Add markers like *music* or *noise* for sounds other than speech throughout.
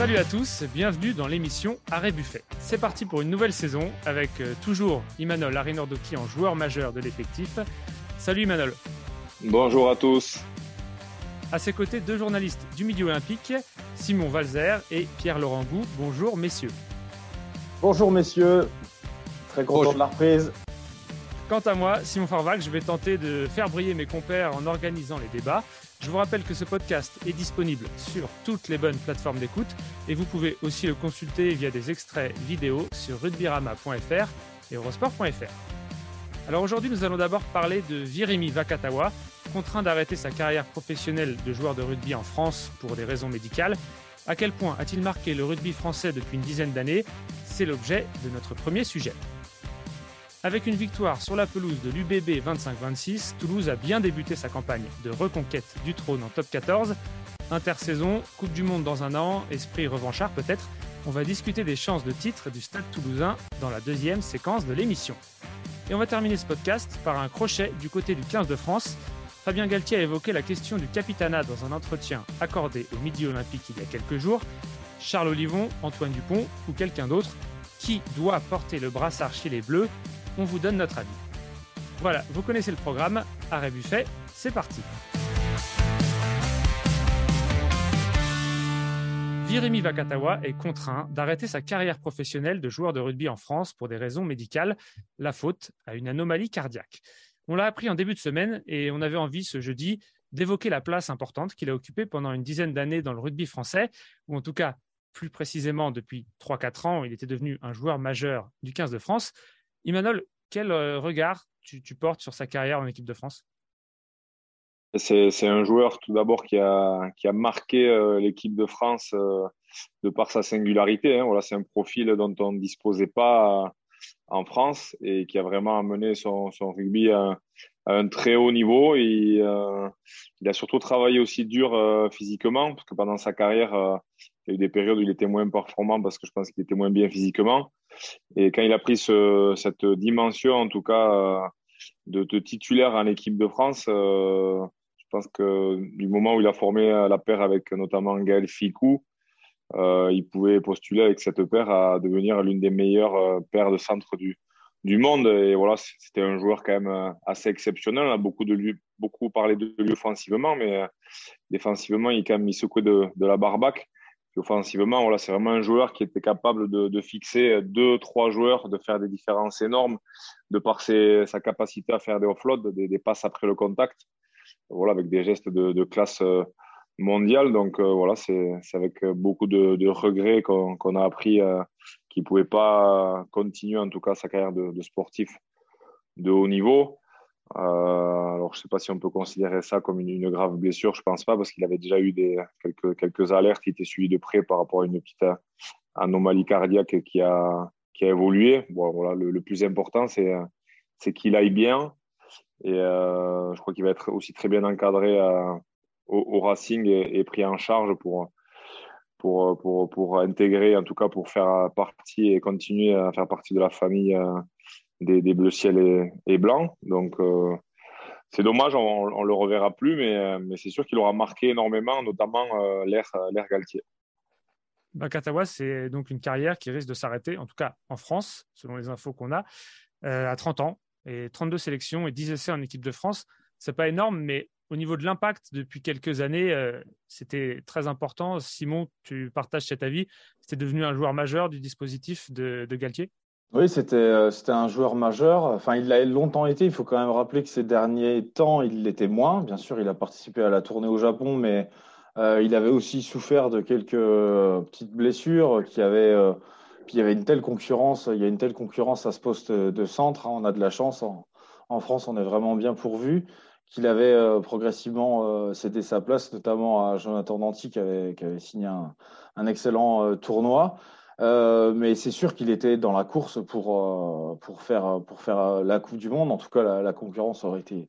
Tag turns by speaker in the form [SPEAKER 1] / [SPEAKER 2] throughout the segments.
[SPEAKER 1] Salut à tous, bienvenue dans l'émission Arrêt Buffet. C'est parti pour une nouvelle saison avec euh, toujours Imanol Arinordoki en joueur majeur de l'effectif. Salut Imanol.
[SPEAKER 2] Bonjour à tous.
[SPEAKER 1] À ses côtés, deux journalistes du Midi Olympique, Simon Valzer et Pierre-Laurent Gou. Bonjour messieurs.
[SPEAKER 3] Bonjour messieurs, très content de la reprise.
[SPEAKER 1] Quant à moi, Simon Farvac, je vais tenter de faire briller mes compères en organisant les débats. Je vous rappelle que ce podcast est disponible sur toutes les bonnes plateformes d'écoute et vous pouvez aussi le consulter via des extraits vidéo sur rugbyrama.fr et eurosport.fr. Alors aujourd'hui, nous allons d'abord parler de Virimi Vakatawa, contraint d'arrêter sa carrière professionnelle de joueur de rugby en France pour des raisons médicales. À quel point a-t-il marqué le rugby français depuis une dizaine d'années? C'est l'objet de notre premier sujet. Avec une victoire sur la pelouse de l'UBB 25-26, Toulouse a bien débuté sa campagne de reconquête du trône en top 14. Intersaison, Coupe du Monde dans un an, esprit revanchard peut-être. On va discuter des chances de titre du Stade toulousain dans la deuxième séquence de l'émission. Et on va terminer ce podcast par un crochet du côté du 15 de France. Fabien Galtier a évoqué la question du capitanat dans un entretien accordé au Midi Olympique il y a quelques jours. Charles Olivon, Antoine Dupont ou quelqu'un d'autre, qui doit porter le brassard chez les Bleus? On vous donne notre avis. Voilà, vous connaissez le programme. Arrêt Buffet, c'est parti. Virimi Vakatawa est contraint d'arrêter sa carrière professionnelle de joueur de rugby en France pour des raisons médicales, la faute à une anomalie cardiaque. On l'a appris en début de semaine et on avait envie ce jeudi d'évoquer la place importante qu'il a occupée pendant une dizaine d'années dans le rugby français, ou en tout cas plus précisément depuis 3-4 ans, il était devenu un joueur majeur du 15 de France. Imanol, quel euh, regard tu, portes sur sa carrière en équipe de France?
[SPEAKER 2] C'est, un joueur tout d'abord qui a, qui a marqué euh, l'équipe de France euh, de par sa singularité. Hein. Voilà, c'est un profil dont on ne disposait pas en France et qui a vraiment amené son, rugby à, un très haut niveau. Et, il a surtout travaillé aussi dur physiquement parce que pendant sa carrière, il y a eu des périodes où il était moins performant parce que je pense qu'il était moins bien physiquement. Et quand il a pris ce, cette dimension, en tout cas, euh, de, titulaire en équipe de France, euh, je pense que du moment où il a formé la paire avec notamment Gaël Ficou, euh, il pouvait postuler avec cette paire à devenir l'une des meilleures paires de centre du, monde. Et voilà, c'était un joueur quand même assez exceptionnel. On a beaucoup parlé de lui offensivement, mais défensivement, il, quand même, il secouait de, de la barbaque offensivement, voilà, c'est vraiment un joueur qui était capable de, fixer deux, trois joueurs, de faire des différences énormes, de par sa capacité à faire des offloads, des, des, passes après le contact, voilà, avec des gestes de, classe euh, mondiale. Donc euh, voilà, c'est avec beaucoup de, regrets qu'on a appris euh, qu'il ne pouvait pas continuer en tout cas sa carrière de sportif de haut niveau. Euh, alors, je ne sais pas si on peut considérer ça comme une, grave blessure. Je ne pense pas parce qu'il avait déjà eu des, quelques, quelques alertes qui étaient suivies de près par rapport à une petite anomalie cardiaque qui a, qui a évolué. Bon, voilà, le, plus important, c'est, c'est qu'il aille bien. Et euh, je crois qu'il va être aussi très bien encadré euh, au, Racing et, pris en charge pour, pour, pour, pour intégrer, en tout cas pour faire partie et continuer à faire partie de la famille des, bleus ciel et, blancs. Donc, euh, c'est dommage, on, ne le reverra plus, mais, euh, mais c'est sûr qu'il aura marqué énormément, notamment euh, l'ère Galtier.
[SPEAKER 1] Bakatawa, c'est donc une carrière qui risque de s'arrêter, en tout cas en France, selon les infos qu'on a, à 30 ans et 32 sélections et 10 essais en équipe de France. C'est pas énorme, mais au niveau de l'impact depuis quelques années, c'était très important. Simon, tu partages cet avis. C'était devenu un joueur majeur du dispositif de Galtier?
[SPEAKER 3] Oui, c'était euh, c'était un joueur majeur. Enfin, il l'a longtemps été. Il faut quand même rappeler que ces derniers temps, il l'était moins. Bien sûr, il a participé à la tournée au Japon, mais euh, il avait aussi souffert de quelques euh, petites blessures qui avaient. il y avait une telle concurrence. Il y a une telle concurrence à ce poste de centre. Hein. On a de la chance. En, France, on est vraiment bien pourvu. Qu'il avait progressivement cédé sa place, notamment à Jonathan Danty qui avait, signé un excellent tournoi. Euh, mais c'est sûr qu'il était dans la course pour, euh, faire, euh, la Coupe du Monde. En tout cas, la, concurrence aurait été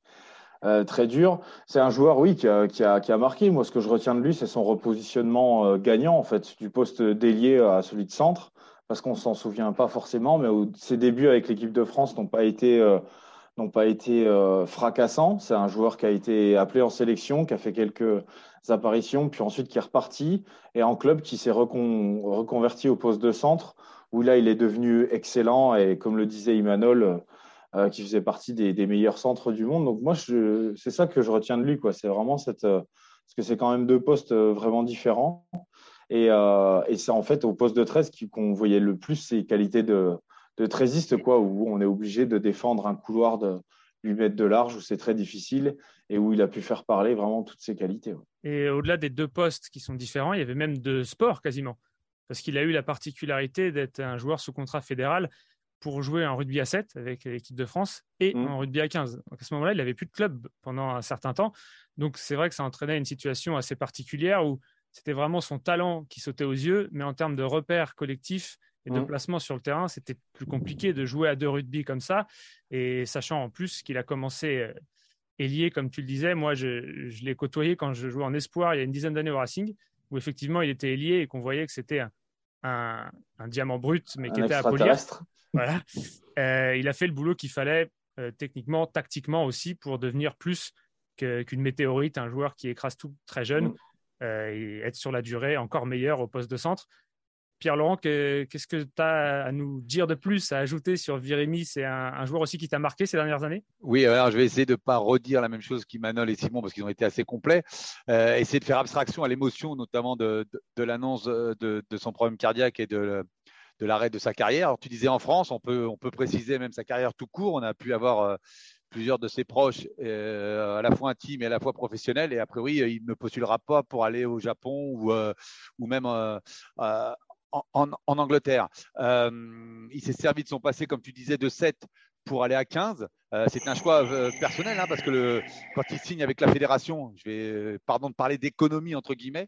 [SPEAKER 3] très dure. C'est un joueur, oui, qui a, marqué. Moi, ce que je retiens de lui, c'est son repositionnement gagnant, en fait, du poste d'ailier à celui de centre, parce qu'on s'en souvient pas forcément, mais ses débuts avec l'équipe de France n'ont pas été n'ont pas été fracassants. C'est un joueur qui a été appelé en sélection, qui a fait quelques apparitions, puis ensuite qui est reparti, et en club qui s'est reconverti au poste de centre, où là, il est devenu excellent, et comme le disait Imanol, euh, qui faisait partie des, meilleurs centres du monde. Donc moi, c'est ça que je retiens de lui. C'est vraiment cette... Euh, parce que c'est quand même deux postes euh, vraiment différents. Et, c'est en fait au poste de 13 qu'on voyait le plus ses qualités de, de 13 quoi, où on est obligé de défendre un couloir de 8 mètres de large, où c'est très difficile, et où il a pu faire parler vraiment toutes ses qualités.
[SPEAKER 1] Et au-delà des deux postes qui sont différents, il y avait même de sport quasiment parce qu'il a eu la particularité d'être un joueur sous contrat fédéral pour jouer en rugby à 7 avec l'équipe de France et mmh. en rugby à 15. Donc à ce moment-là, il n'avait plus de club pendant un certain temps. Donc c'est vrai que ça entraînait une situation assez particulière où c'était vraiment son talent qui sautait aux yeux, mais en termes de repères collectifs et de mmh. placement sur le terrain, c'était plus compliqué de jouer à deux rugby comme ça. Et sachant en plus qu'il a commencé euh, ailier, comme tu le disais, moi je, je l'ai côtoyé quand je jouais en espoir il y a une dizaine d'années au Racing, où effectivement il était ailier et qu'on voyait que c'était un, un, diamant brut, mais qui était à polir. Voilà. Euh, il a fait le boulot qu'il fallait euh, techniquement, tactiquement aussi, pour devenir plus qu'une météorite, un joueur qui écrase tout très jeune mm. euh, et être sur la durée encore meilleur au poste de centre. Pierre-Laurent, qu'est-ce que tu as à nous dire de plus, à ajouter sur Virémy C'est un, joueur aussi qui t'a marqué ces dernières années?
[SPEAKER 4] Oui, alors je vais essayer de ne pas redire la même chose qu'Imanol et Simon parce qu'ils ont été assez complets. Euh, essayer de faire abstraction à l'émotion, notamment de, l'annonce de, son problème cardiaque et de, l'arrêt de sa carrière. Tu disais en France, on peut, on peut préciser même sa carrière tout court. On a pu avoir euh, plusieurs de ses proches, euh, à la fois intimes et à la fois professionnels. Et a priori, il ne postulera pas pour aller au Japon ou, ou même en, Angleterre. Euh, il s'est servi de son passé, comme tu disais, de 7 pour aller à 15. Euh, c'est un choix euh, personnel, hein, parce que quand il signe avec la fédération, je vais, pardon de parler d'économie entre guillemets,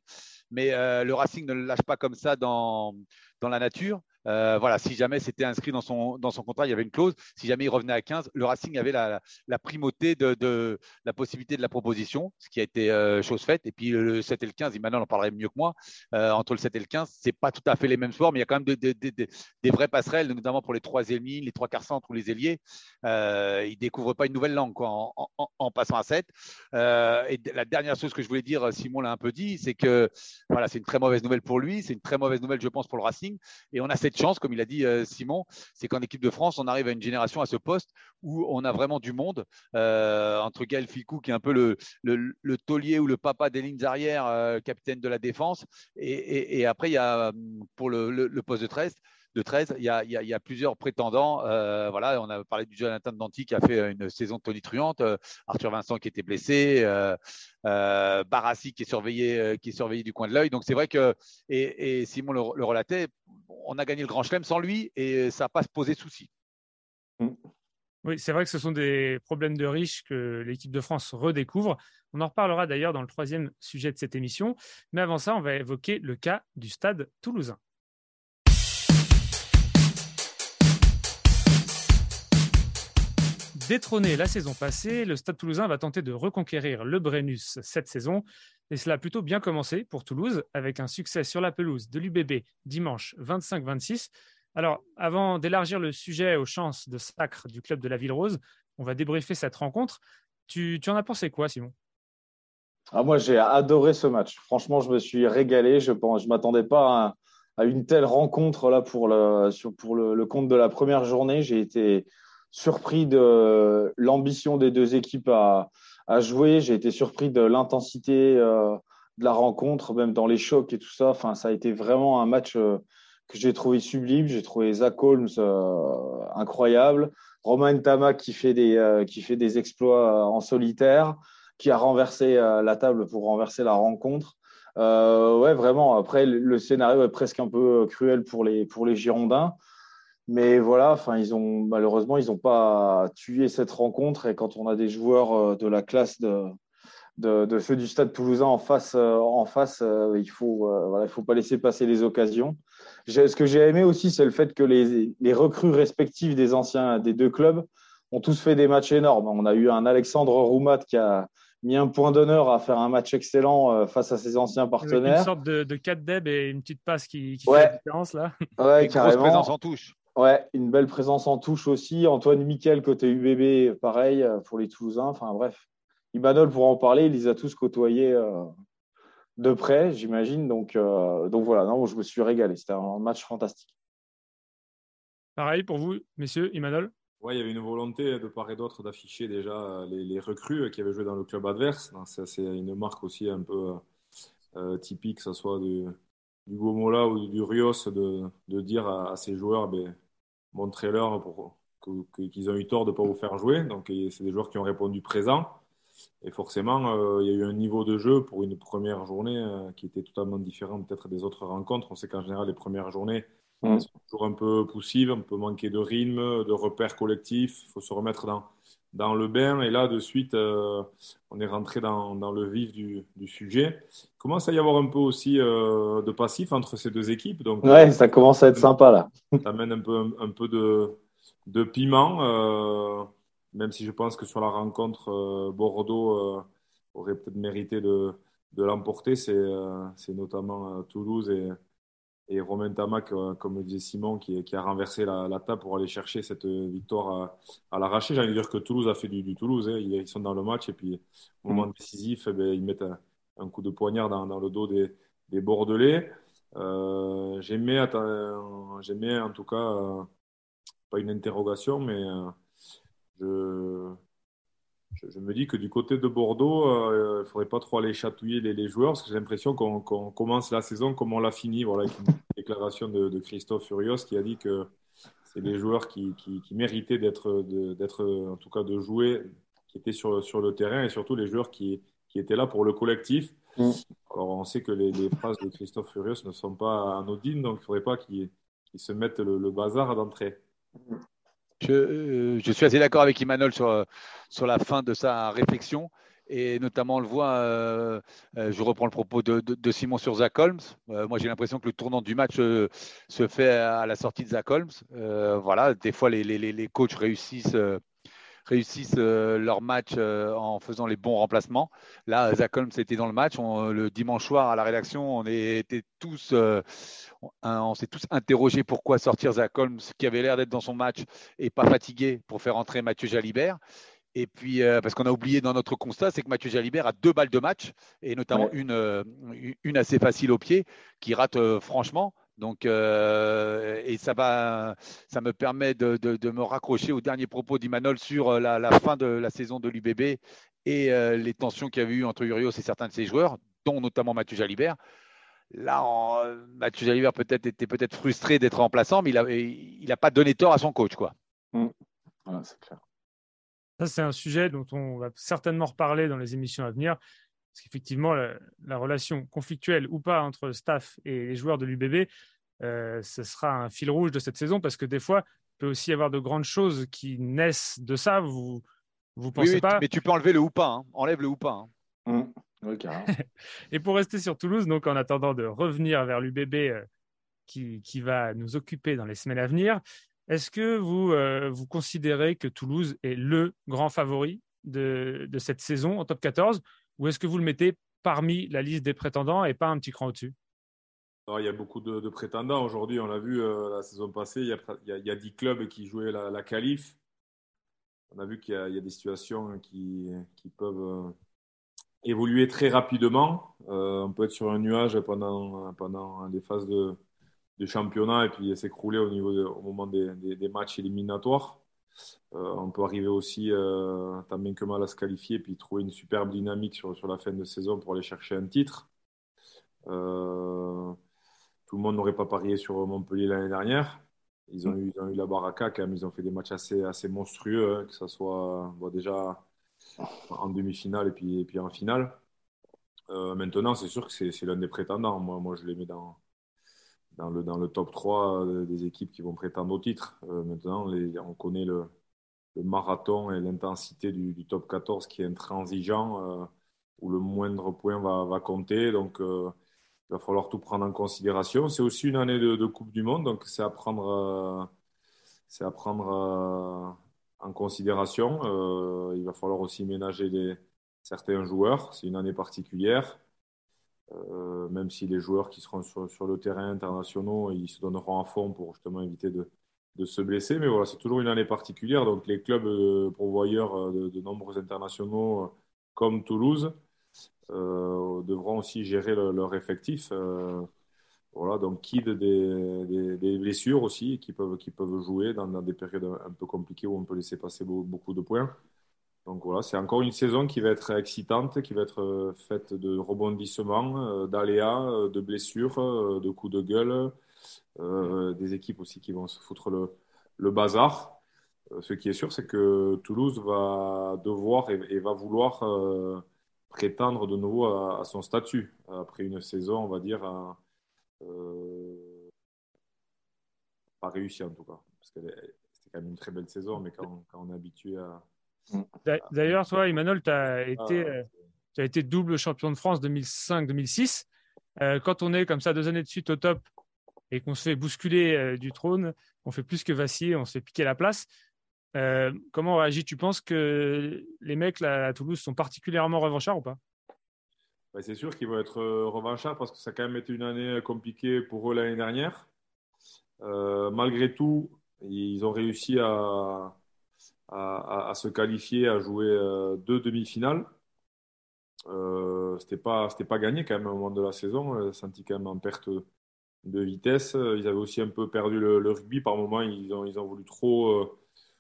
[SPEAKER 4] mais le Racing ne le lâche pas comme ça dans, dans la nature. Euh, voilà, si jamais c'était inscrit dans son, dans son contrat, il y avait une clause. Si jamais il revenait à 15, le Racing avait la, la primauté de, de, la possibilité de la proposition, ce qui a été euh, chose faite. Et puis le 7 et le 15, maintenant on en parlerait mieux que moi. Euh, entre le 7 et le 15, c'est pas tout à fait les mêmes sports, mais il y a quand même des vraies passerelles, notamment pour les troisième lignes, les trois quarts centres ou les ailiers. Ils découvrent pas une nouvelle langue en, en, en passant à 7. Euh, et la dernière chose que je voulais dire, Simon l'a un peu dit, c'est que voilà, c'est une très mauvaise nouvelle pour lui, c'est une très mauvaise nouvelle, je pense, pour le Racing. Et on a cette chance, comme il a dit euh, Simon, c'est qu'en équipe de France, on arrive à une génération à ce poste où on a vraiment du monde. Euh, entre Gaël Ficou, qui est un peu le, le, taulier ou le papa des lignes arrières, euh, capitaine de la défense. Et, après, il y a pour le, poste de 13, de 13, il y a, plusieurs prétendants. voilà, on a parlé du Jonathan Danti qui a fait une saison tonitruante, Arthur Vincent qui était blessé, Barassi qui est surveillé, qui est surveillé du coin de l'œil. Donc c'est vrai que et, Simon le, relatait, on a gagné le Grand Chelem sans lui et ça n'a pas se posé de souci.
[SPEAKER 1] Mm. Oui, c'est vrai que ce sont des problèmes de riches que l'équipe de France redécouvre. On en reparlera d'ailleurs dans le troisième sujet de cette émission. Mais avant ça, on va évoquer le cas du stade toulousain. Détrôné la saison passée, le Stade toulousain va tenter de reconquérir le Brennus cette saison. Et cela a plutôt bien commencé pour Toulouse, avec un succès sur la pelouse de l'UBB dimanche 25-26. Alors, avant d'élargir le sujet aux chances de sacre du club de la Ville Rose, on va débriefer cette rencontre. Tu, en as pensé quoi, Simon?
[SPEAKER 3] Ah, Moi, j'ai adoré ce match. Franchement, je me suis régalé. Je ne je m'attendais pas à, une telle rencontre là pour, le, pour le compte de la première journée. J'ai été surpris de l'ambition des deux équipes à, jouer. J'ai été surpris de l'intensité euh, de la rencontre, même dans les chocs et tout ça. Enfin, ça a été vraiment un match euh, que j'ai trouvé sublime. J'ai trouvé Zach Holmes euh, incroyable. Romain Tama qui fait des, exploits en solitaire, qui a renversé la table pour renverser la rencontre. ouais, vraiment. Après, le scénario est presque un peu cruel pour les Girondins. Mais voilà, enfin, ils ont malheureusement, ils n'ont pas tué cette rencontre. Et quand on a des joueurs euh, de la classe de, de, ceux du Stade Toulousain en face, euh, en face, euh, il faut, voilà, il faut pas laisser passer les occasions. Ce que j'ai aimé aussi, c'est le fait que les, les recrues respectives des anciens des deux clubs ont tous fait des matchs énormes. On a eu un Alexandre Roumat qui a mis un point d'honneur à faire un match excellent face à ses anciens partenaires.
[SPEAKER 1] une sorte de, de 4 deb et une petite passe qui, qui fait la différence là.
[SPEAKER 3] Ouais, carrément.
[SPEAKER 4] présence en touche.
[SPEAKER 3] Ouais, une belle présence en touche aussi. Antoine Miquel, côté UBB, pareil pour les Toulousains. Enfin bref, Imanol pourra en parler. Il les a tous côtoyés de près, j'imagine. Donc, donc voilà, non, je me suis régalé. C'était un match fantastique.
[SPEAKER 1] Pareil pour vous, messieurs, Imanol?
[SPEAKER 2] Ouais, il y avait une volonté de part et d'autre d'afficher déjà les, recrues qui avaient joué dans le club adverse. C'est une marque aussi un peu euh, typique, que ce soit du, du Gomola ou du Rios, de, de dire à, ces joueurs, ben, montrez-leur pour, qu'ils ont eu tort de ne pas vous faire jouer. Donc, c'est des joueurs qui ont répondu présent. Et forcément, euh, il y a eu un niveau de jeu pour une première journée euh, qui était totalement différent peut-être des autres rencontres. On sait qu'en général, les premières journées, Mm. C'est toujours un peu poussive, un peu manquer de rythme, de repères collectifs. Il faut se remettre dans, dans le bain. Et là, de suite, euh, on est rentré dans, dans le vif du, du, sujet. Il commence à y avoir un peu aussi euh, de passif entre ces deux équipes. Donc,
[SPEAKER 3] ouais, ça commence à être sympa là. *laughs*
[SPEAKER 2] Ça amène un peu, un, peu de, de piment, euh, même si je pense que sur la rencontre, Bordeaux aurait peut-être mérité de, de l'emporter. C'est notamment Toulouse et et Romain Tamac, euh, comme le disait Simon, qui, qui a renversé la, la, table pour aller chercher cette victoire à, l'arraché. J'ai envie de dire que Toulouse a fait du, du Toulouse. Hein. Ils, sont dans le match et puis au moment mm. décisif, eh ben, ils mettent un, coup de poignard dans, dans le dos des, des Bordelais. Euh, J'aimais en tout cas, euh, pas une interrogation, mais euh, je, je, me dis que du côté de Bordeaux, euh, il ne faudrait pas trop aller chatouiller les, joueurs, parce que j'ai l'impression qu'on commence la saison comme on l'a fini, voilà, avec une *laughs* déclaration de, Christophe Furios qui a dit que c'est les joueurs qui, méritaient d'être, en tout cas de jouer, qui étaient sur, sur le terrain, et surtout les joueurs qui, étaient là pour le collectif. Mm. Alors on sait que les, phrases de Christophe Furios ne sont pas anodines, donc il ne faudrait pas qu'ils se mettent le, le bazar d'entrée.
[SPEAKER 4] Mm. Euh, je, suis assez d'accord avec Emmanuel sur, sur la fin de sa réflexion. Et notamment, on le voit, euh, euh, je reprends le propos de, de, Simon sur Zach Holmes. moi, j'ai l'impression que le tournant du match se fait à la sortie de Zach Holmes. voilà, des fois, les, les, les coachs réussissent réussissent euh, leur match euh, en faisant les bons remplacements. Là, Zach Holmes était dans le match. le dimanche soir à la rédaction, on était tous, euh, on, s'est tous interrogé pourquoi sortir Zach Holmes, qui avait l'air d'être dans son match et pas fatigué, pour faire entrer Mathieu Jalibert. Et puis, parce qu'on a oublié dans notre constat, c'est que Mathieu Jalibert a deux balles de match, et notamment une, une assez facile au pied, qui rate franchement. Donc, euh, et ça va, ça me permet de, de, me raccrocher au dernier propos d'Imanol sur euh, la, la, fin de la saison de l'UBB et euh, les tensions qu'il y avait eu entre Urios et certains de ses joueurs, dont notamment Mathieu Jalibert. Là, Mathieu Jalibert peut-être était peut-être frustré d'être remplaçant, mais il n'a il a pas donné tort à son coach, quoi.
[SPEAKER 3] Mmh. Voilà, c'est clair.
[SPEAKER 1] Ça, c'est un sujet dont on va certainement reparler dans les émissions à venir. Parce qu'effectivement, la, relation conflictuelle ou pas entre le staff et les joueurs de l'UBB, euh, ce sera un fil rouge de cette saison parce que des fois, il peut aussi y avoir de grandes choses qui naissent de ça. Vous vous pensez pas
[SPEAKER 4] Mais tu peux enlever le ou pas. Hein. Enlève le ou pas.
[SPEAKER 3] Hein. Mmh. *laughs*
[SPEAKER 1] et pour rester sur Toulouse, donc en attendant de revenir vers l'UBB euh, qui, qui, va nous occuper dans les semaines à venir, est-ce que vous, euh, vous considérez que Toulouse est le grand favori de, de cette saison en top 14 ou est-ce que vous le mettez parmi la liste des prétendants et pas un petit cran au-dessus?
[SPEAKER 2] Il y a beaucoup de, prétendants. Aujourd'hui, on l'a vu euh, la saison passée, il y, a, il, y a, 10 clubs qui jouaient la, la qualif. On a vu qu'il y, a des situations qui, peuvent euh, évoluer très rapidement. Euh, on peut être sur un nuage pendant, pendant les phases de, championnat et puis s'écrouler au, au moment des matchs éliminatoires. Euh, on peut arriver aussi euh, tant bien que mal à se qualifier puis trouver une superbe dynamique sur, la fin de saison pour aller chercher un titre. Euh, tout le monde n'aurait pas parié sur Montpellier l'année dernière. Ils ont, eu, la baraka quand ils ont fait des matchs assez, monstrueux, hein, que ce soit déjà en demi-finale et puis, et puis en finale. maintenant, c'est sûr que c'est l'un des prétendants. Moi, moi, je les mets dans, dans le, dans le top 3 euh, des équipes qui vont prétendre au titre. Euh, maintenant, on connaît le, le marathon et l'intensité du, du, top 14 qui est intransigeant, euh, où le moindre point va, va compter. Donc, il va falloir tout prendre en considération. C'est aussi une année de, Coupe du Monde, donc c'est à prendre, à prendre en considération. il va falloir aussi ménager certains joueurs. C'est une année particulière. Euh, même si les joueurs qui seront sur, le terrain internationaux, ils se donneront à fond pour justement éviter de, se blesser. Mais voilà, c'est toujours une année particulière. Donc les clubs euh, pourvoyeurs euh, de, nombreux internationaux euh, comme Toulouse devront aussi gérer leur effectif. voilà, donc qui des, des, blessures aussi qui peuvent jouer dans, des périodes un peu compliquées où on peut laisser passer beaucoup de points. Donc voilà, c'est encore une saison qui va être excitante, qui va être faite de rebondissements, d'aléas, de blessures, de coups de gueule, euh, des équipes aussi qui vont se foutre le, bazar. Euh, ce qui est sûr, c'est que Toulouse va devoir et, va vouloir euh, prétendre de nouveau à, son statut après une saison, on va dire, pas réussie en tout cas. Parce que c'était quand même une très belle saison, mais quand on est habitué à.
[SPEAKER 1] D'ailleurs, toi, Emmanuel, tu as, été, ah, as été double champion de France 2005-2006. quand on est comme ça deux années de suite au top, et qu'on se fait bousculer euh, du trône, on fait plus que vaciller, on se fait piquer la place. Euh, comment réagit? Tu penses que les mecs là, à Toulouse sont particulièrement revanchards ou pas?
[SPEAKER 2] Bah, C'est sûr qu'ils vont être euh, revanchards parce que ça a quand même été une année compliquée pour eux l'année dernière. malgré tout, ils ont réussi à, à, se qualifier, à jouer deux demi-finales. Euh, c'était pas c'était pas gagné quand même au moment de la saison senti quand même en perte de vitesse. Ils avaient aussi un peu perdu le, rugby par moment. Ils ont, ils ont voulu trop euh,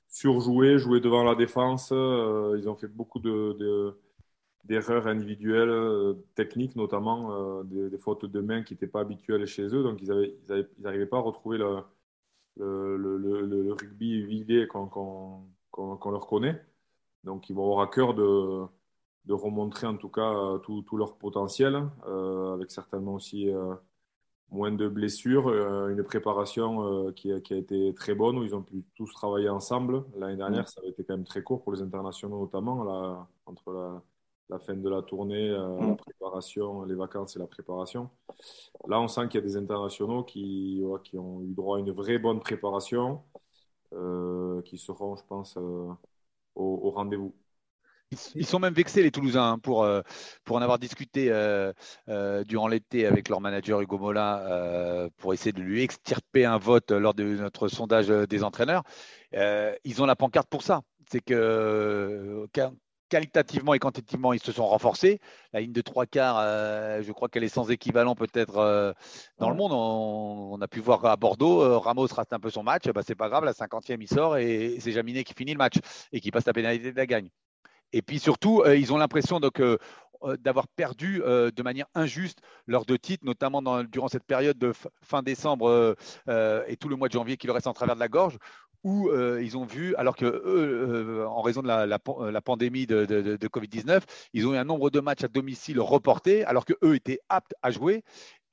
[SPEAKER 2] surjouer, jouer devant la défense. Euh, ils ont fait beaucoup de, d'erreurs individuelles, euh, techniques notamment, des, fautes de main qui n'étaient pas habituelles chez eux. Donc ils n'arrivaient pas à retrouver le, le, rugby vidé qu'on, leur connaît. Donc ils vont avoir à cœur de, de remontrer en tout cas tout, tout leur potentiel, avec certainement aussi moins de blessures, euh, une préparation euh, qui, a, qui, a, été très bonne, où ils ont pu tous travailler ensemble. L'année dernière, ça a été quand même très court pour les internationaux notamment, là, entre la, la, fin de la tournée, euh, la préparation, les vacances et la préparation. Là, on sent qu'il y a des internationaux qui, qui ont eu droit à une vraie bonne préparation, qui seront, je pense, au, au rendez-vous.
[SPEAKER 4] Ils sont même vexés, les Toulousains, hein, pour, euh, pour en avoir discuté euh, euh, durant l'été avec leur manager Hugo Mola pour essayer de lui extirper un vote lors de notre sondage des entraîneurs. ils ont la pancarte pour ça. C'est que qualitativement et quantitativement, ils se sont renforcés. La ligne de trois quarts, je crois qu'elle est sans équivalent peut-être dans le monde. On, a pu voir à Bordeaux, Ramos rate un peu son match. Bah, c'est pas grave, la 50e, il sort et c'est Jaminet qui finit le match et qui passe la pénalité de la gagne. Et puis surtout, euh, ils ont l'impression euh, euh, d'avoir perdu de manière injuste leurs deux titres, notamment durant cette période de fin décembre et tout le mois de janvier qui leur reste en travers de la gorge, où ils ont vu, alors que eux, en raison de la, pandémie de, de Covid-19, ils ont eu un nombre de matchs à domicile reportés, alors que eux étaient aptes à jouer.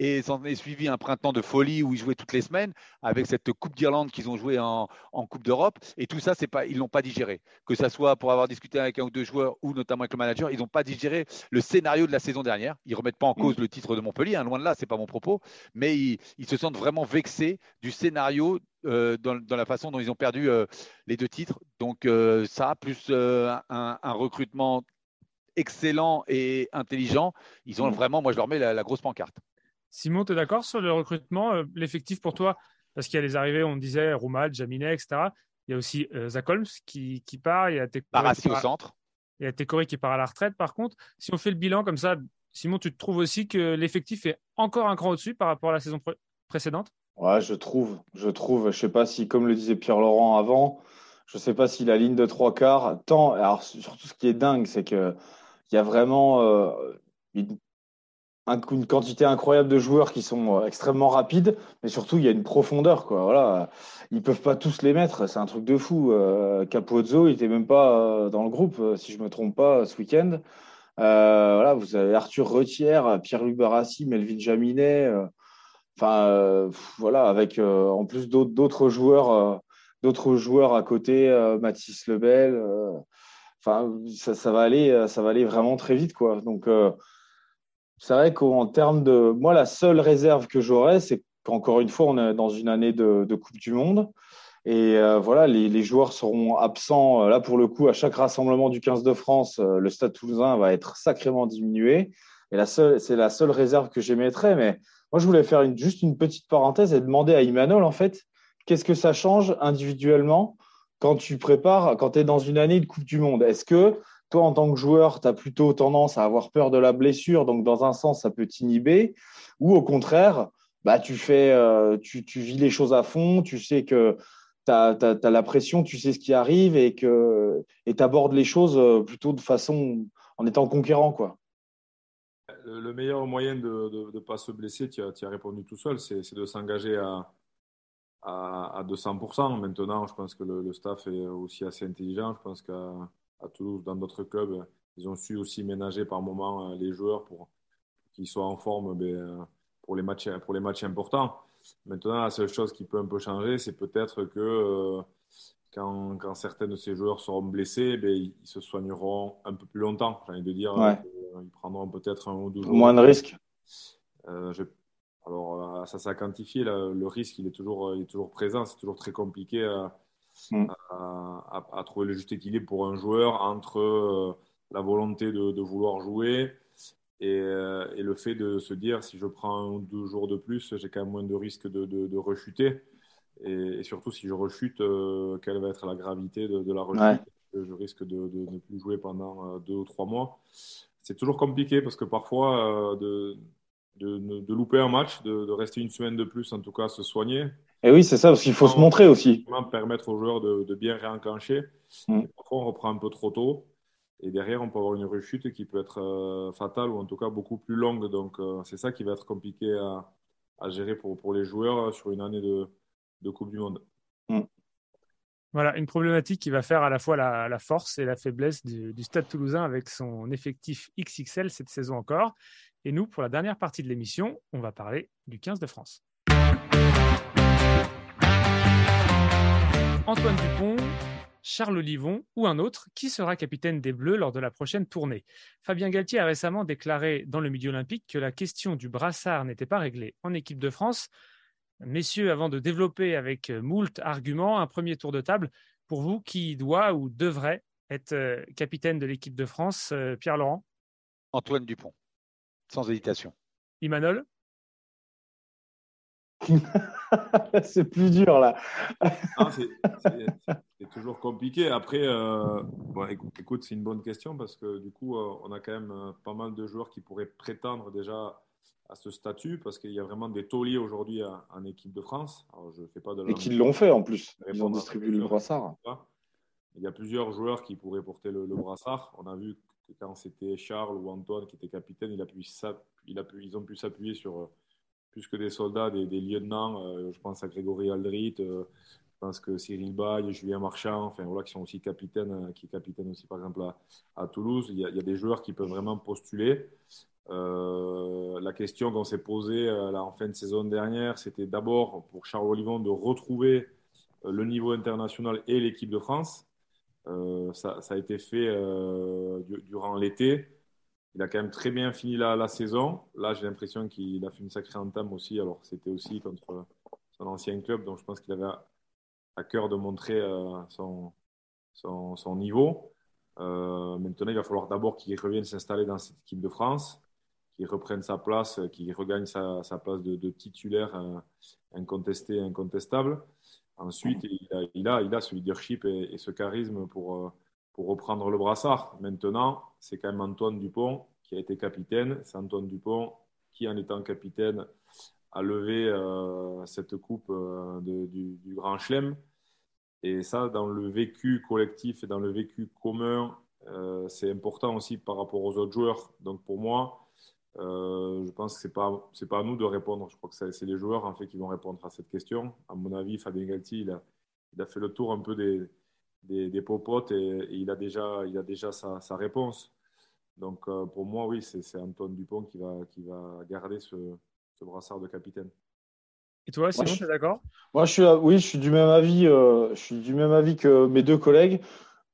[SPEAKER 4] Et s'en est suivi un printemps de folie où ils jouaient toutes les semaines avec cette Coupe d'Irlande qu'ils ont joué en, Coupe d'Europe. Et tout ça, c'est pas, ils l'ont pas digéré. Que ce soit pour avoir discuté avec un ou deux joueurs ou notamment avec le manager, ils n'ont pas digéré le scénario de la saison dernière. Ils remettent pas en cause mm. le titre de Montpellier, hein, loin de là, c'est pas mon propos. Mais ils, se sentent vraiment vexés du scénario euh, dans, la façon dont ils ont perdu euh, les deux titres. Donc euh, ça, plus un, un, recrutement excellent et intelligent, ils ont mm. vraiment, moi je leur mets la grosse pancarte.
[SPEAKER 1] Simon, tu es d'accord sur le recrutement, euh, l'effectif pour toi? Parce qu'il y a les arrivées, on disait Roumad, Jaminet, etc. Il y a aussi euh, Zach Holmes qui, part. Il y a
[SPEAKER 4] Barassi au centre.
[SPEAKER 1] Il y a qui part à la retraite. Par contre, si on fait le bilan comme ça, Simon, tu te trouves aussi que l'effectif est encore un cran au-dessus par rapport à la saison précédente?
[SPEAKER 3] Ouais, je trouve. Je trouve. Je sais pas si, comme le disait Pierre-Laurent avant, je ne sais pas si la ligne de trois quarts, tant, alors surtout ce qui est dingue, c'est qu'il y a vraiment euh, une quantité incroyable de joueurs qui sont euh, extrêmement rapides, mais surtout il y a une profondeur. Quoi. Voilà. Ils peuvent pas tous les mettre, c'est un truc de fou. Euh, Capozzo, il était même pas euh, dans le groupe, si je me trompe pas, ce week-end. voilà, vous avez Arthur Retière, Pierre-Luc Barassi, Melvin Jaminet. Enfin, voilà, avec en plus d'autres joueurs, d'autres joueurs à côté, Mathis Lebel. Enfin, ça, ça, va aller, ça va aller vraiment très vite, quoi. Donc c'est vrai qu'en termes de. Moi, la seule réserve que j'aurais, c'est qu'encore une fois, on est dans une année de, Coupe du Monde. Et euh, voilà, les, joueurs seront absents. Là, pour le coup, à chaque rassemblement du 15 de France, euh, le Stade toulousain va être sacrément diminué. Et la seule, c'est la seule réserve que j'émettrais. Mais moi, je voulais faire juste une petite parenthèse et demander à Imanol, en fait, qu'est-ce que ça change individuellement quand tu prépares, quand tu es dans une année de Coupe du Monde? Est-ce que toi, en tant que joueur, tu as plutôt tendance à avoir peur de la blessure, donc dans un sens, ça peut t'inhiber, ou au contraire, bah, tu, fais, euh, tu, vis les choses à fond, tu sais que tu as, la pression, tu sais ce qui arrive et que tu abordes les choses euh, plutôt de façon en étant conquérant. Quoi.
[SPEAKER 2] Le, meilleur moyen de ne pas se blesser, tu as, as, répondu tout seul, c'est de s'engager à, à, à, 200%. Maintenant, je pense que le, le, staff est aussi assez intelligent. Je pense qu'à à Toulouse, dans d'autres clubs, ils ont su aussi ménager par moment euh, les joueurs pour qu'ils soient en forme ben, euh, pour, les matchs, pour les matchs importants. Maintenant, la seule chose qui peut un peu changer, c'est peut-être que euh, quand, quand, certains de ces joueurs seront blessés, ben, ils, se soigneront un peu plus longtemps. J'ai envie de dire, ils prendront peut-être un ou deux jours.
[SPEAKER 3] Moins de risques.
[SPEAKER 2] alors, ça s'est quantifié. le risque, il est toujours, il est toujours présent. C'est toujours très compliqué à, Mm. à, trouver le juste équilibre pour un joueur entre euh, la volonté de, vouloir jouer euh, et, le fait de se dire si je prends deux jours de plus, j'ai quand même moins de risque de, de, rechuter. Et, surtout, si je rechute, euh, quelle va être la gravité de, la rechute? Je risque de, ne plus jouer pendant deux ou trois mois. C'est toujours compliqué parce que parfois, de, de, louper un match, de, rester une semaine de plus, en tout cas, se soigner,
[SPEAKER 3] et oui, c'est ça, parce qu'il faut se montrer aussi.
[SPEAKER 2] Permettre aux joueurs de, bien réenclencher. Mm. Parfois, on reprend un peu trop tôt. Et derrière, on peut avoir une rechute qui peut être euh, fatale ou en tout cas beaucoup plus longue. Donc, euh, c'est ça qui va être compliqué à, gérer pour, pour, les joueurs sur une année de, de Coupe du Monde.
[SPEAKER 1] Mm. Voilà, une problématique qui va faire à la fois la, force et la faiblesse du, du, Stade toulousain avec son effectif XXL cette saison encore. Et nous, pour la dernière partie de l'émission, on va parler du 15 de France. Antoine Dupont, Charles Olivon ou un autre, qui sera capitaine des Bleus lors de la prochaine tournée? Fabien Galtier a récemment déclaré dans le Midi Olympique que la question du brassard n'était pas réglée en équipe de France. Messieurs, avant de développer avec moult arguments un premier tour de table, pour vous, qui doit ou devrait être euh, capitaine de l'équipe de France euh, Pierre-Laurent?
[SPEAKER 4] Antoine Dupont, sans hésitation.
[SPEAKER 1] Imanol? *laughs*
[SPEAKER 3] c'est plus dur là.
[SPEAKER 2] c'est toujours compliqué. Après, euh, écoute, c'est une bonne question parce que du coup, euh, on a quand même euh, pas mal de joueurs qui pourraient prétendre déjà à ce statut parce qu'il y a vraiment des tauliers aujourd'hui en équipe de France.
[SPEAKER 3] je fais pas de Et qui l'ont fait en plus. Ils ont distribué le brassard.
[SPEAKER 2] Il y a plusieurs joueurs qui pourraient porter le, brassard. On a vu que quand c'était Charles ou Antoine qui était capitaine, il a pu, il a pu, ils ont pu s'appuyer sur plus que des soldats, des, lieutenants. Euh, je pense à Grégory Aldrit, euh, je pense que Cyril Bay, Julien Marchand, enfin voilà, qui sont aussi capitaines, euh, qui est capitaine aussi par exemple à, Toulouse. Il y, a, des joueurs qui peuvent vraiment postuler. la question qu'on s'est posée là, en fin de saison dernière, c'était d'abord pour Charles Olivon de retrouver le niveau international et l'équipe de France. Ça, a été fait durant l'été. Il a quand même très bien fini la, saison. Là, j'ai l'impression qu'il a fait une sacrée entame aussi. Alors, c'était aussi contre son ancien club, donc je pense qu'il avait à cœur de montrer euh, son, niveau. Euh, maintenant, il va falloir d'abord qu'il revienne s'installer dans cette équipe de France, qu'il reprenne sa place, qu'il regagne sa, place de, titulaire euh, incontesté, incontestable. Ensuite, il a, il a, ce leadership et, ce charisme pour pour reprendre le brassard. Maintenant, c'est quand même Antoine Dupont qui a été capitaine. C'est Antoine Dupont qui, en étant capitaine, a levé euh, cette coupe euh, du, Grand Chelem. Et ça, dans le vécu collectif et dans le vécu commun, euh, c'est important aussi par rapport aux autres joueurs. Donc pour moi, je pense que ce n'est pas, pas à nous de répondre. Je crois que c'est les joueurs en fait, qui vont répondre à cette question. À mon avis, Fabien a, il a fait le tour un peu des, des, des popotes et, il a déjà, il a déjà sa, sa réponse. Donc euh, pour moi, oui, c'est Antoine Dupont qui va, qui va garder ce, ce brassard de capitaine.
[SPEAKER 1] Et toi, Simon, tu es d'accord?
[SPEAKER 3] Moi, je suis, oui, je suis du même avis. Euh, je suis du même avis que mes deux collègues.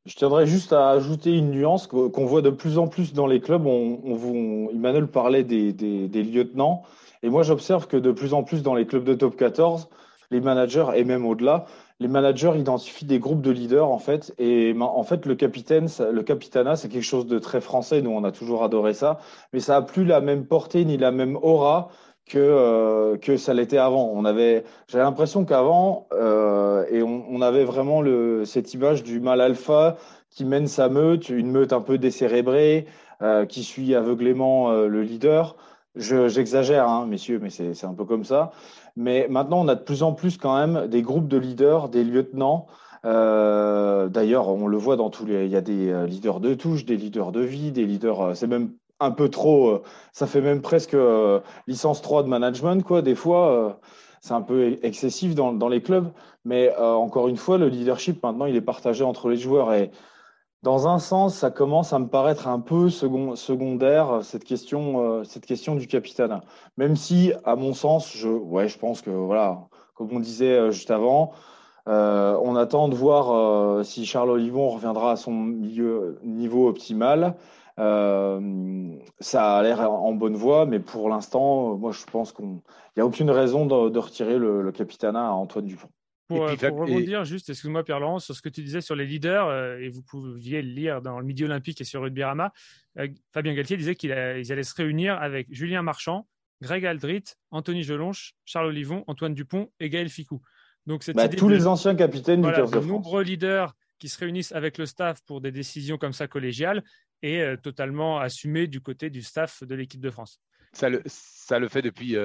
[SPEAKER 3] Je tiendrais juste à ajouter une nuance qu'on voit de plus en plus dans les clubs. On, on, Emmanuel parlait des, des, des, lieutenants. Et moi, j'observe que de plus en plus dans les clubs de top 14, les managers, et même au-delà, les managers identifient des groupes de leaders en fait et en fait le capitaine le capitanat c'est quelque chose de très français nous on a toujours adoré ça mais ça a plus la même portée ni la même aura que, que ça l'était avant. On avait, j'avais l'impression qu'avant, et on, avait vraiment le, cette image du mal alpha qui mène sa meute, une meute un peu décérébrée, qui suit aveuglément le leader. J'exagère, hein, messieurs, mais c'est un peu comme ça. Mais maintenant, on a de plus en plus quand même des groupes de leaders, des lieutenants. Euh, D'ailleurs, on le voit dans tous les. Il y a des euh, leaders de touche, des leaders de vie, des leaders. Euh, c'est même un peu trop. Ça fait même presque licence 3 de management, quoi. Des fois, c'est un peu excessif dans, dans, les clubs. Mais encore une fois, le leadership maintenant, il est partagé entre les joueurs et dans un sens, ça commence à me paraître un peu secondaire, cette question, euh, cette question du capitaine. Même si, à mon sens, je, ouais, je pense que, voilà, comme on disait euh, juste avant, euh, on attend de voir si Charles Olivon reviendra à son milieu, niveau optimal. ça a l'air en bonne voie, mais pour l'instant, moi, je pense qu'il n'y a aucune raison de, retirer le, le capitana à Antoine Dupont.
[SPEAKER 1] Pour, euh, rebondir juste, excuse-moi Pierre-Laurent, sur ce que tu disais sur les leaders, euh, et vous pouviez le lire dans le Midi Olympique et sur Rugby Rama, euh, Fabien Galtier disait qu'ils allaient se réunir avec Julien Marchand, Greg Aldrit, Anthony Gelonche, Charles Olivon, Antoine Dupont et Gaël Ficou.
[SPEAKER 3] Donc bah, tous les anciens capitaines du
[SPEAKER 1] de nombreux leaders qui se réunissent avec le staff pour des décisions comme ça collégiales et totalement assumées du côté du staff de l'équipe de France.
[SPEAKER 4] Ça le, ça le fait depuis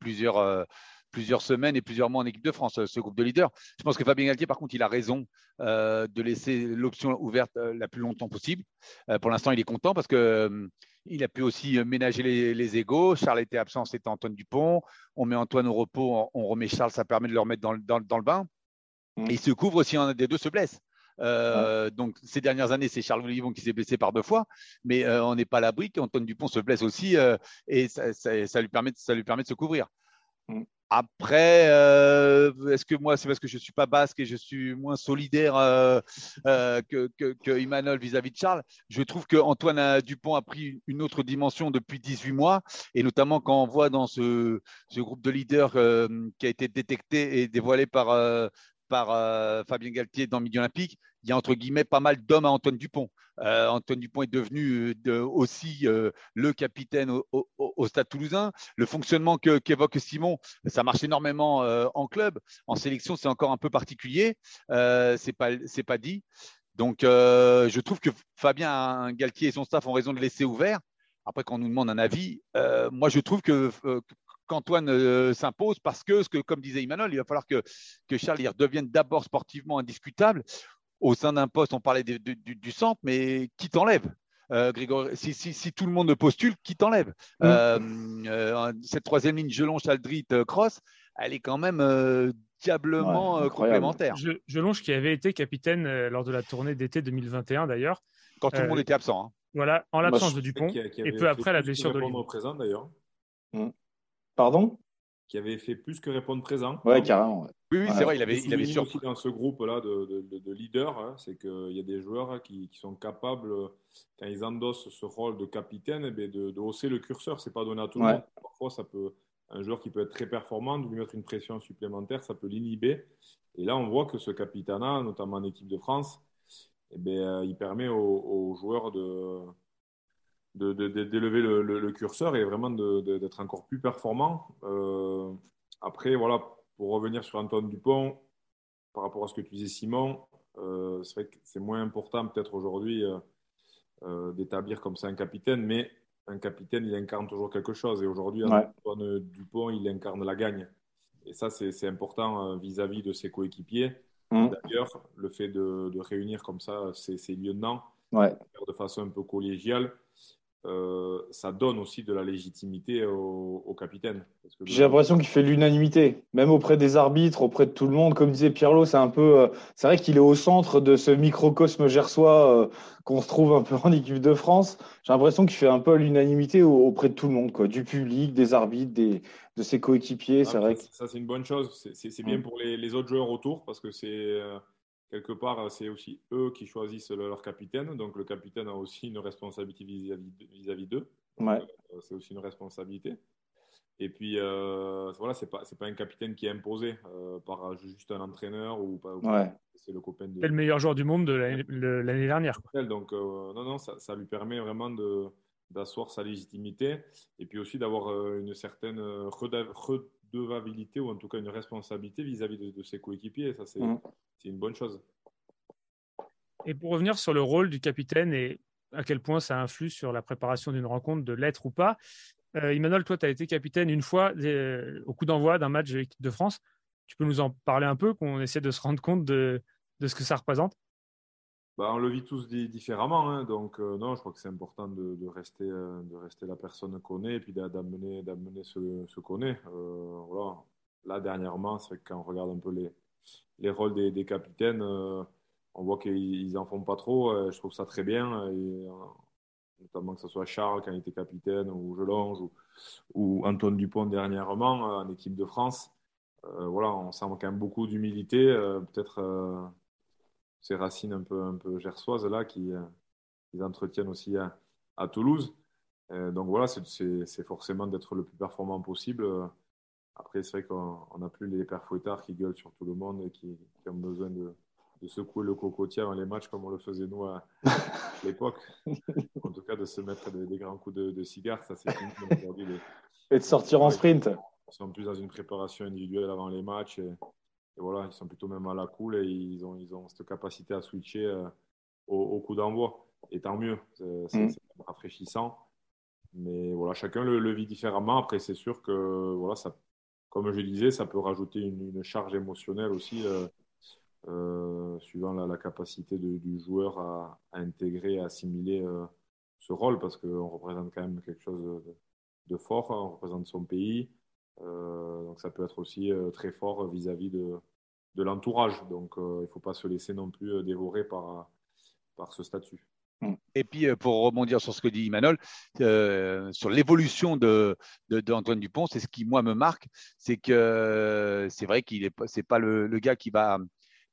[SPEAKER 4] plusieurs plusieurs semaines et plusieurs mois en équipe de France, ce groupe de leaders. Je pense que Fabien Galtier, par contre, il a raison euh, de laisser l'option ouverte euh, la plus longtemps possible. Euh, pour l'instant, il est content parce que il a pu aussi ménager les, égaux. Charles était absent, c'était Antoine Dupont. On met Antoine au repos, on remet Charles, ça permet de le remettre dans, le bain. Mm. Et il se couvre aussi, un des deux se blesse. Donc ces dernières années, c'est Charles Olivon qui s'est blessé par deux fois, mais on n'est pas à l'abri qu'Antoine Dupont se blesse aussi et ça, lui permet, ça lui permet de se couvrir. Mm. Après, euh, est-ce que moi, c'est parce que je ne suis pas basque et je suis moins solidaire euh, euh, que, que, vis-à-vis de Charles Je trouve qu'Antoine Dupont a pris une autre dimension depuis 18 mois, et notamment quand on voit dans ce, ce groupe de leaders qui a été détecté et dévoilé par, par Fabien Galtier dans Midi Olympique, il y a entre guillemets pas mal d'hommes à Antoine Dupont. Euh, Antoine Dupont est devenu euh, aussi euh, le capitaine au, Stade Toulousain. Le fonctionnement qu'évoque Simon, ça marche énormément en club. En sélection, c'est encore un peu particulier. c'est pas pas dit. Donc, je trouve que Fabien Galtier et son staff ont raison de laisser ouvert. Après, quand on nous demande un avis, moi, je trouve que qu'Antoine s'impose parce que, ce que, comme disait Emmanuel, il va falloir que, que Charles y redevienne d'abord sportivement indiscutable au sein d'un poste, on parlait du, centre, mais qui t'enlève? Euh, si, tout le monde postule, qui t'enlève? Mm. euh, euh, Cette troisième ligne, Gelon, Chaldrit, Cross, elle est quand même diablement complémentaire.
[SPEAKER 1] Gelonge qui avait été capitaine lors de la tournée d'été 2021 d'ailleurs.
[SPEAKER 4] Quand tout le monde était absent. Hein.
[SPEAKER 1] Voilà, en l'absence de Dupont. et peu après la blessure de
[SPEAKER 2] présent d'ailleurs.
[SPEAKER 3] Mm. Pardon?
[SPEAKER 2] Qui avait fait plus que répondre présent.
[SPEAKER 3] Ouais, carrément.
[SPEAKER 4] Oui, oui c'est vrai, il avait, il avait
[SPEAKER 2] surpris. dans ce groupe-là de, de, leaders, hein, c'est qu'il y a des joueurs qui, qui, sont capables, quand ils endossent ce rôle de capitaine, eh de, hausser le curseur. C'est pas donné à tout le monde. Parfois, ça peut, un joueur qui peut être très performant, de lui mettre une pression supplémentaire, ça peut l'inhiber. Et là, on voit que ce capitana, notamment en équipe de France, eh bien, euh, il permet aux joueurs de d'élever le, le, curseur et vraiment d'être encore plus performant. Euh, après, voilà, pour revenir sur Antoine Dupont, par rapport à ce que tu disais, Simon, euh, c'est vrai que c'est moins important peut-être aujourd'hui euh, d'établir comme ça un capitaine, mais un capitaine, il incarne toujours quelque chose. Et aujourd'hui, Antoine Dupont, il incarne la gagne. Et ça, c'est important vis-à-vis de ses coéquipiers. Mmh. D'ailleurs, le fait de, de, réunir comme ça ces lieutenants
[SPEAKER 3] ouais.
[SPEAKER 2] de façon un peu collégiale, euh, ça donne aussi de la légitimité au, capitaine.
[SPEAKER 3] J'ai l'impression qu'il fait l'unanimité, même auprès des arbitres, auprès de tout le monde. Comme disait Pierlot, c'est un peu, euh, c'est vrai qu'il est au centre de ce microcosme gersois euh, qu'on se trouve un peu en équipe de France. J'ai l'impression qu'il fait un peu l'unanimité auprès de tout le monde, quoi, du public, des arbitres, des, de ses coéquipiers. c'est vrai.
[SPEAKER 2] Ça, c'est une bonne chose. C'est bien pour les, les, autres joueurs autour parce que c'est quelque part, c'est aussi eux qui choisissent leur capitaine. Donc le capitaine a aussi une responsabilité vis-à-vis d'eux.
[SPEAKER 3] Euh,
[SPEAKER 2] c'est aussi une responsabilité. Et puis, euh, voilà, c'est pas, pas un capitaine qui est imposé euh, par juste un entraîneur ou pas.
[SPEAKER 3] C'est
[SPEAKER 1] le copain de. le meilleur joueur du monde de l'année dernière.
[SPEAKER 2] Donc, non, non, ça, ça, lui permet vraiment de, d'asseoir sa légitimité et puis aussi d'avoir une certaine redevabilité ou en tout cas une responsabilité vis-à-vis de, ses coéquipiers. Ça, mm. c'est une bonne chose.
[SPEAKER 1] Et pour revenir sur le rôle du capitaine et à quel point ça influe sur la préparation d'une rencontre, de l'être ou pas, euh, Emmanuel, toi, tu as été capitaine une fois euh, au coup d'envoi d'un match de l'équipe de France. Tu peux nous en parler un peu, qu'on essaie de se rendre compte de, ce que ça représente?
[SPEAKER 2] Bah, On le vit tous différemment. Hein. donc, euh, non, je crois que c'est important de, rester, de rester la personne qu'on est et puis d'amener, ce, qu'on est. voilà. Là, dernièrement, c'est quand on regarde un peu les, les rôles des, capitaines, on voit qu'ils n'en font pas trop. je trouve ça très bien. Notamment que ce soit Charles quand il était capitaine, ou Gelonge, ou, ou Antoine Dupont dernièrement euh, en équipe de France. Euh, voilà, on sent quand même beaucoup d'humilité, euh, peut-être ces racines un peu, un peu gersoises là qui ils entretiennent aussi à, Toulouse. donc voilà, c'est forcément d'être le plus performant possible. Après, c'est vrai qu'on n'a plus les pères fouettards qui gueulent sur tout le monde et qui ont besoin de, de secouer le cocotier dans les matchs comme on le faisait nous à *laughs* l'époque. en tout cas, de se mettre des, grands coups de, de cigare, ça c'est fini.
[SPEAKER 3] Et de sortir en sprint.
[SPEAKER 2] Ils sont plus dans une préparation individuelle avant les matchs. Et, voilà, ils sont plutôt même à la cool et ils ont, ils ont cette capacité à switcher euh, au, coup d'envoi. Et tant mieux, c'est mm. rafraîchissant. Mais voilà, chacun le, vit différemment. Après, c'est sûr que, voilà, ça, comme je disais, ça peut rajouter une, charge émotionnelle aussi. Euh, euh, suivant la, capacité du joueur à, intégrer, à assimiler ce rôle, parce qu'on représente quand même quelque chose de, fort, hein. on représente son pays, donc ça peut être aussi très fort vis-à-vis de, l'entourage, donc il ne faut pas se laisser non plus dévorer par, par ce statut.
[SPEAKER 4] Mm. Et puis, pour rebondir sur ce que dit Emmanuel, sur l'évolution de, de, Dupont, c'est ce qui, moi, me marque. C'est que c'est vrai qu'il n'est c'est pas le, gars qui va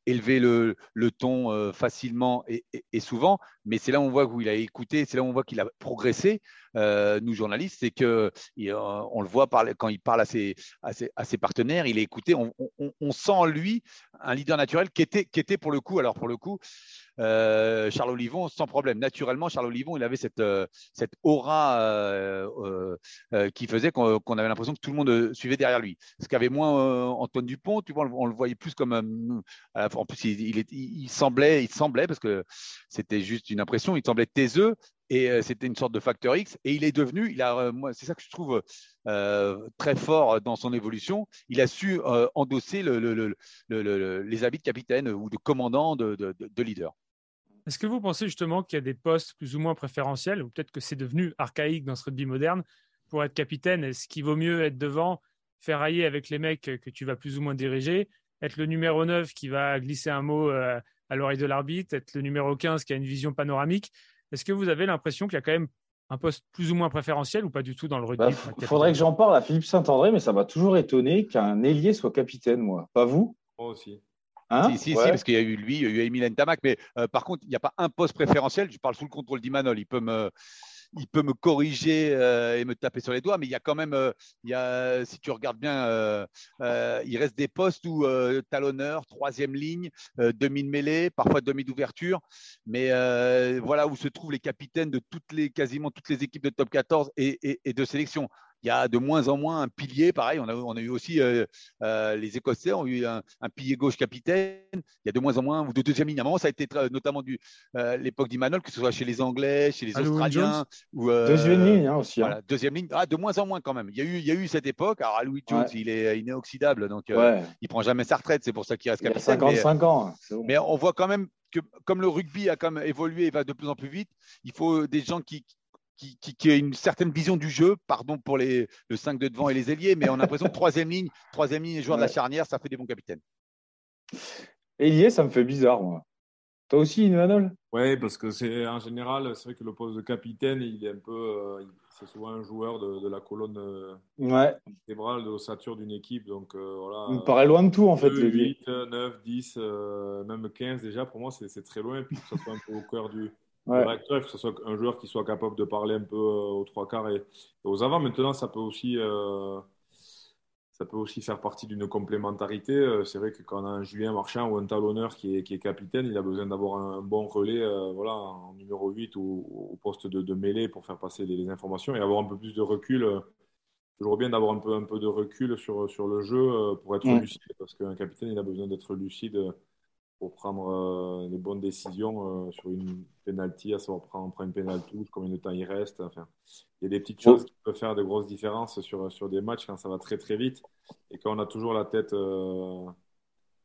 [SPEAKER 4] élever le, ton euh, facilement et, et, souvent, mais c'est là où on voit qu'il a écouté, c'est là où on voit qu'il a progressé, euh, nous journalistes, c'est que euh, on le voit quand il parle à ses, partenaires, il est écouté, on, sent en lui un leader naturel qui était, pour le coup, alors pour le coup, euh, Charles Olivon, sans problème. Naturellement, Charles Olivon, il avait cette, aura qui faisait qu'on avait l'impression que tout le monde suivait derrière lui. Ce qu'avait moins Antoine Dupont, tu vois, on, le voyait plus comme. en plus, il, semblait, il semblait, parce que c'était juste une impression, il semblait taiseux et c'était une sorte de facteur X. Et il est devenu, il a, moi, c'est ça que je trouve très fort dans son évolution. Il a su endosser le, le, le, les habits de capitaine ou de commandant, de, de, de leader.
[SPEAKER 1] Est-ce que vous pensez justement qu'il y a des postes plus ou moins préférentiels, ou peut-être que c'est devenu archaïque dans ce rugby moderne pour être capitaine Est-ce qu'il vaut mieux être devant, ferrailler avec les mecs que tu vas plus ou moins diriger, être le numéro 9 qui va glisser un mot euh, à l'oreille de l'arbitre, être le numéro 15 qui a une vision panoramique Est-ce que vous avez l'impression qu'il y a quand même un poste plus ou moins préférentiel ou pas du tout dans le rugby
[SPEAKER 3] Il bah, faudrait que j'en parle à Philippe Saint-André, mais ça m'a toujours étonné qu'un ailier soit capitaine, moi. Pas vous?
[SPEAKER 2] Moi aussi.
[SPEAKER 4] Hein? Si, si, parce qu'il y a eu lui, il y a eu Emilien Tamac, mais euh, par contre, il n'y a pas un poste préférentiel. Je parle sous le contrôle d'Imanol. Il peut me, il peut me corriger euh, et me taper sur les doigts, mais il y a quand même, euh, il y a, si tu regardes bien, il reste des postes où talonneur, troisième ligne, demi de mêlée, parfois demi d'ouverture, mais voilà où se trouvent les capitaines de toutes les, quasiment toutes les équipes de top 14 et, et de sélection il y a de moins en moins un pilier. Pareil, on a, on a eu aussi euh, euh, les Écossais ont eu un, pilier gauche capitaine. Il y a de moins en moins, ou de deuxième ligne. Avant, ça a été notamment du euh, l'époque d'Imanol, que ce soit chez les Anglais, chez les Australiens.
[SPEAKER 3] Ou, deuxième ligne hein, aussi. Hein.
[SPEAKER 4] deuxième ligne. Ah, de moins en moins quand même. Il y a eu, il y a eu cette époque. Alors, Louis Jones, il est inoxydable, donc ouais. il prend jamais sa retraite. C'est pour ça qu'il reste capitaine.
[SPEAKER 3] Il a 55 ans.
[SPEAKER 4] Mais on voit quand même que comme le rugby a quand même évolué et va de plus en plus vite, il faut des gens qui, qui, a une certaine vision du jeu, pardon pour les, le 5 de devant et les ailiers, mais on a l'impression que troisième ligne, troisième ligne et joueur de la charnière, ça fait des bons capitaines.
[SPEAKER 3] Ailier, ça me fait bizarre, moi. Toi aussi, Emmanuel
[SPEAKER 2] Oui, parce que c'est en général, c'est vrai que le poste de capitaine, il est un peu, euh, c'est souvent un joueur de, la colonne euh,
[SPEAKER 3] ouais.
[SPEAKER 2] vertébrale de l'ossature d'une équipe. Donc euh, voilà.
[SPEAKER 3] Il me paraît loin de tout en fait.
[SPEAKER 2] 8, 9, 10, même 15 déjà, pour moi, c'est très loin. Puis que ce soit un peu au cœur du, Ouais. il faut que ce soit un joueur qui soit capable de parler un peu euh, aux trois quarts et, aux avant. Maintenant, ça peut aussi, euh, ça peut aussi faire partie d'une complémentarité. Euh, c'est vrai que quand on a un Julien Marchand ou un talonneur qui est, qui est capitaine, il a besoin d'avoir un, bon relais euh, voilà, en numéro 8 ou au poste de, de, mêlée pour faire passer les, informations et avoir un peu plus de recul. Euh, toujours bien d'avoir un peu, un peu de recul sur, sur le jeu pour être mm. lucide, parce qu'un capitaine, il a besoin d'être lucide pour prendre les bonnes décisions sur une penalty, à savoir prendre, prendre une penalty, combien de temps il reste. Enfin, il y a des petites choses qui peuvent faire de grosses différences sur, sur des matchs quand ça va très très vite. Et quand on a toujours la tête euh,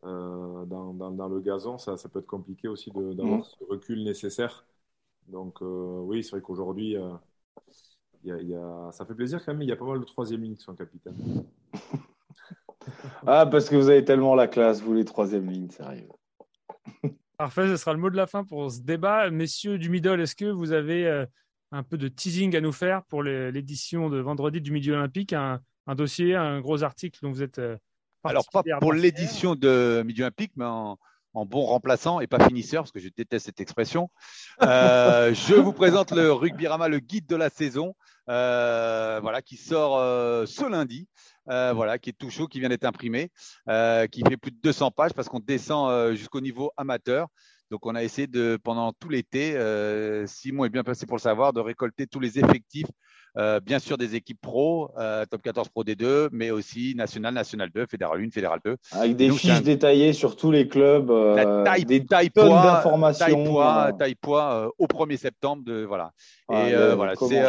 [SPEAKER 2] euh, dans, dans, le gazon, ça, ça peut être compliqué aussi d'avoir mmh. ce recul nécessaire. Donc euh, oui, c'est vrai qu'aujourd'hui, il y a, ça fait plaisir quand même. Il y a pas mal de troisième ligne qui sont capitaine. *laughs*
[SPEAKER 3] ah, parce que vous avez tellement la classe, vous les troisième lignes, sérieux.
[SPEAKER 1] Parfait, ce sera le mot de la fin pour ce débat. Messieurs du middle, est-ce que vous avez un peu de teasing à nous faire pour l'édition de vendredi du Midi Olympique, un, dossier, un gros article dont vous êtes. Euh,
[SPEAKER 4] Alors, pas pour l'édition de Midi Olympique, mais en, bon remplaçant et pas finisseur, parce que je déteste cette expression. Euh, *laughs* je vous présente le Rugby Rama, le guide de la saison, euh, voilà, qui sort ce lundi. Voilà, qui est tout chaud, qui vient d'être imprimé, qui fait plus de 200 pages parce qu'on descend jusqu'au niveau amateur. Donc, on a essayé de, pendant tout l'été, euh, Simon est bien passé pour le savoir, de récolter tous les effectifs, euh, bien sûr des équipes pro, euh, top 14 pro D2, mais aussi national, national 2, fédéral 1, fédéral 2.
[SPEAKER 3] Avec des fiches détaillées sur tous les clubs,
[SPEAKER 4] La taille,
[SPEAKER 3] des
[SPEAKER 4] taille
[SPEAKER 3] tonnes d'informations.
[SPEAKER 4] Taille poids, taille poids au 1er septembre. De, voilà. Et ah, voilà, c'est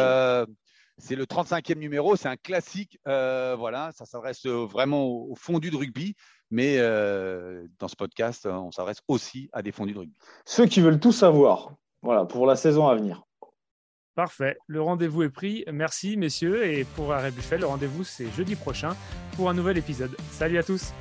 [SPEAKER 4] c'est le 35e numéro, c'est un classique. voilà, ça s'adresse vraiment au, fondu de rugby. Mais euh, dans ce podcast, on s'adresse aussi à des fondus de rugby.
[SPEAKER 3] Ceux qui veulent tout savoir, voilà, pour la saison à venir.
[SPEAKER 1] Parfait. Le rendez-vous est pris. Merci, messieurs. Et pour Arrêt Buffet, le rendez-vous, c'est jeudi prochain pour un nouvel épisode. Salut à tous.